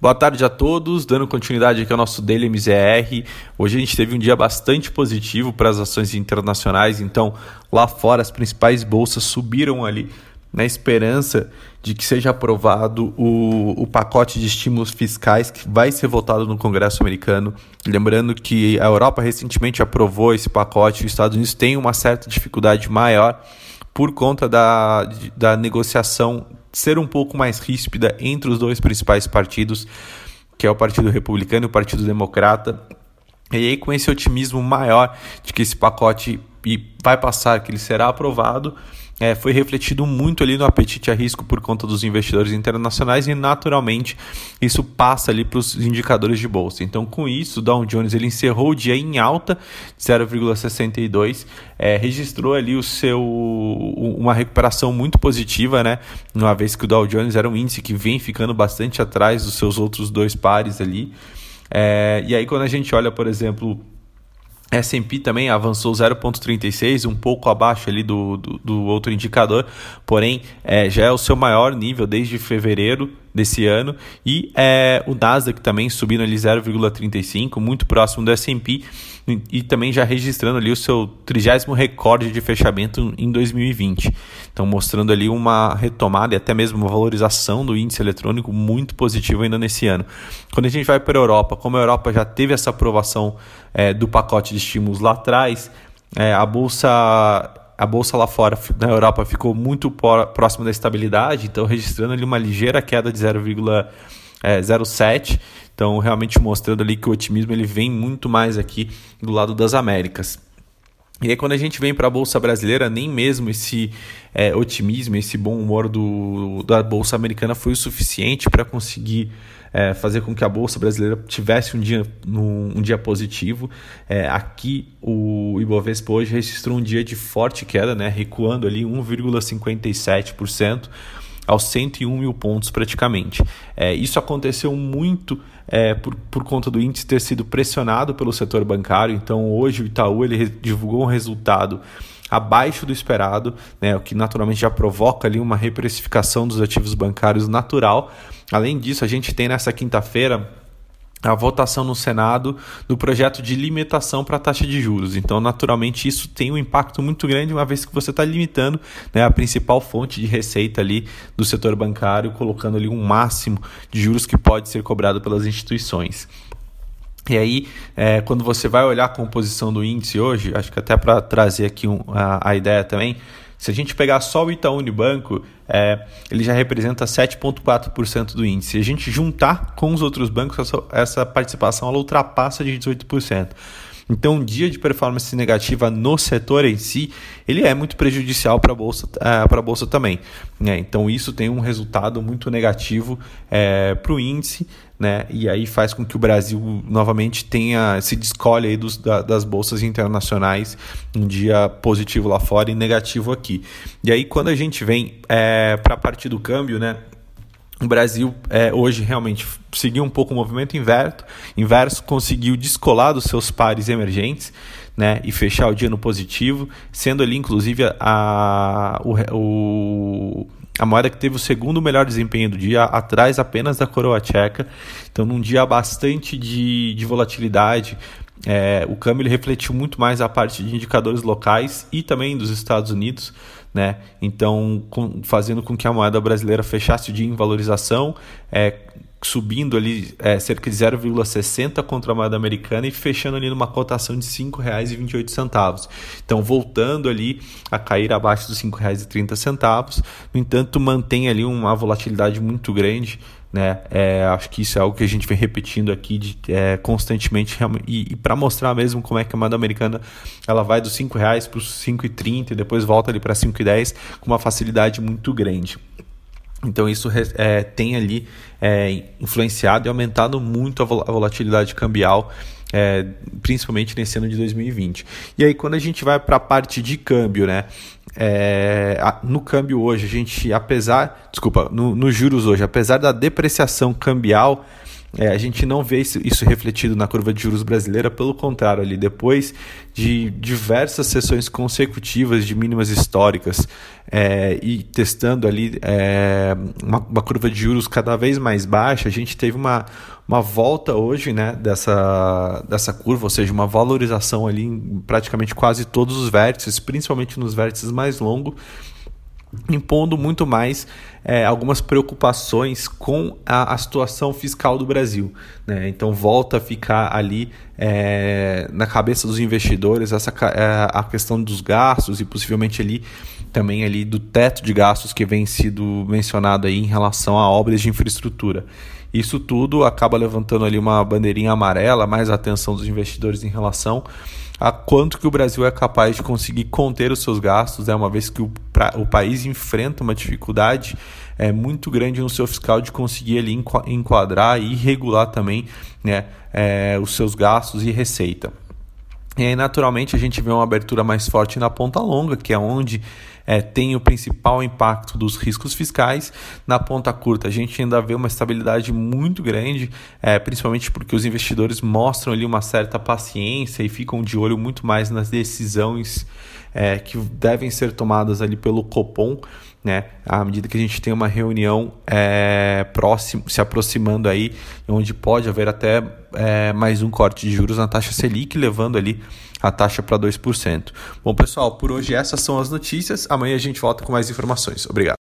Boa tarde a todos, dando continuidade aqui ao nosso Daily MZR. Hoje a gente teve um dia bastante positivo para as ações internacionais, então lá fora as principais bolsas subiram ali na esperança de que seja aprovado o, o pacote de estímulos fiscais que vai ser votado no Congresso americano. Lembrando que a Europa recentemente aprovou esse pacote, os Estados Unidos têm uma certa dificuldade maior por conta da, da negociação ser um pouco mais ríspida entre os dois principais partidos, que é o Partido Republicano e o Partido Democrata. E aí, com esse otimismo maior de que esse pacote vai passar, que ele será aprovado, é, foi refletido muito ali no apetite a risco por conta dos investidores internacionais e naturalmente isso passa ali para os indicadores de bolsa. Então com isso, o Dow Jones ele encerrou o dia em alta de 0,62, é, registrou ali o seu uma recuperação muito positiva, né? Uma vez que o Dow Jones era um índice que vem ficando bastante atrás dos seus outros dois pares ali. É, e aí quando a gente olha, por exemplo, S&P também avançou 0,36, um pouco abaixo ali do, do, do outro indicador, porém é, já é o seu maior nível desde fevereiro desse ano e é, o Nasdaq também subindo ali 0,35, muito próximo do S&P e também já registrando ali o seu trigésimo recorde de fechamento em 2020. Então mostrando ali uma retomada e até mesmo uma valorização do índice eletrônico muito positivo ainda nesse ano. Quando a gente vai para a Europa, como a Europa já teve essa aprovação é, do pacote de estímulos lá atrás, é, a bolsa a bolsa lá fora, na Europa, ficou muito próxima da estabilidade, então registrando ali uma ligeira queda de 0,07. É, então, realmente mostrando ali que o otimismo ele vem muito mais aqui do lado das Américas. E aí, quando a gente vem para a Bolsa Brasileira, nem mesmo esse é, otimismo, esse bom humor do, da Bolsa Americana foi o suficiente para conseguir é, fazer com que a Bolsa Brasileira tivesse um dia, um, dia positivo. É, aqui, o Ibovespa hoje registrou um dia de forte queda, né, recuando ali 1,57% aos 101 mil pontos praticamente. É, isso aconteceu muito é, por, por conta do índice ter sido pressionado pelo setor bancário. Então, hoje o Itaú ele divulgou um resultado abaixo do esperado, né, o que naturalmente já provoca ali uma reprecificação dos ativos bancários natural. Além disso, a gente tem nessa quinta-feira a votação no Senado do projeto de limitação para a taxa de juros. Então, naturalmente, isso tem um impacto muito grande, uma vez que você está limitando né, a principal fonte de receita ali do setor bancário, colocando ali um máximo de juros que pode ser cobrado pelas instituições. E aí, é, quando você vai olhar a composição do índice hoje, acho que até para trazer aqui um, a, a ideia também, se a gente pegar só o Itaú Unibanco, é, ele já representa 7,4% do índice. Se a gente juntar com os outros bancos, essa, essa participação ela ultrapassa de 18%. Então, um dia de performance negativa no setor em si, ele é muito prejudicial para a bolsa, é, para bolsa também. Né? Então, isso tem um resultado muito negativo é, para o índice, né? E aí faz com que o Brasil novamente tenha se descolhe aí dos, da, das bolsas internacionais, um dia positivo lá fora e negativo aqui. E aí, quando a gente vem é, para a parte do câmbio, né? O Brasil é, hoje realmente seguiu um pouco o movimento inverso, inverso, conseguiu descolar dos seus pares emergentes né, e fechar o dia no positivo, sendo ali inclusive a, o, o, a moeda que teve o segundo melhor desempenho do dia, atrás apenas da coroa tcheca. Então, num dia bastante de, de volatilidade, é, o câmbio ele refletiu muito mais a parte de indicadores locais e também dos Estados Unidos, né? Então, com, fazendo com que a moeda brasileira fechasse o dia em valorização, é, subindo ali é, cerca de 0,60 contra a moeda americana e fechando ali numa cotação de R$ 5,28. Então, voltando ali a cair abaixo dos R$ 5,30. No entanto, mantém ali uma volatilidade muito grande né? É, acho que isso é algo que a gente vem repetindo aqui de, é, constantemente e, e para mostrar mesmo como é que a moeda americana ela vai dos 5 reais para os 5,30 e depois volta ali para 5,10 com uma facilidade muito grande. Então isso é, tem ali é, influenciado e aumentado muito a volatilidade cambial, é, principalmente nesse ano de 2020. E aí quando a gente vai para a parte de câmbio, né? É, no câmbio hoje, a gente, apesar, desculpa, nos no juros hoje, apesar da depreciação cambial, é, a gente não vê isso, isso, refletido na curva de juros brasileira, pelo contrário, ali depois de diversas sessões consecutivas de mínimas históricas é, e testando ali é, uma, uma, curva de juros cada vez mais baixa, a gente teve uma, uma volta hoje né, dessa, dessa curva, ou seja, uma valorização ali em praticamente quase todos os vértices, principalmente nos vértices mais longos impondo muito mais é, algumas preocupações com a, a, situação fiscal do Brasil. Né? Então volta a ficar ali é, na cabeça dos investidores essa é, a questão dos gastos e possivelmente ali também ali do teto de gastos que vem sido mencionado aí em relação a obras de infraestrutura. Isso tudo acaba levantando ali uma bandeirinha amarela, mais atenção dos investidores em relação a quanto que o Brasil é capaz de conseguir conter os seus gastos, né, uma vez que o, pra, o país enfrenta uma dificuldade é, muito grande no seu fiscal de conseguir ali enquadrar e regular também né, é, os seus gastos e receita. E aí, naturalmente, a gente vê uma abertura mais forte na ponta longa, que é onde é, tem o principal impacto dos riscos fiscais. Na ponta curta, a gente ainda vê uma estabilidade muito grande, é, principalmente porque os investidores mostram ali uma certa paciência e ficam de olho muito mais nas decisões é, que devem ser tomadas ali pelo Copom, né? À medida que a gente tem uma reunião é, próximo, se aproximando aí, onde pode haver até é, mais um corte de juros na taxa Selic, levando ali a taxa para 2%. Bom, pessoal, por hoje essas são as notícias. Amanhã a gente volta com mais informações. Obrigado.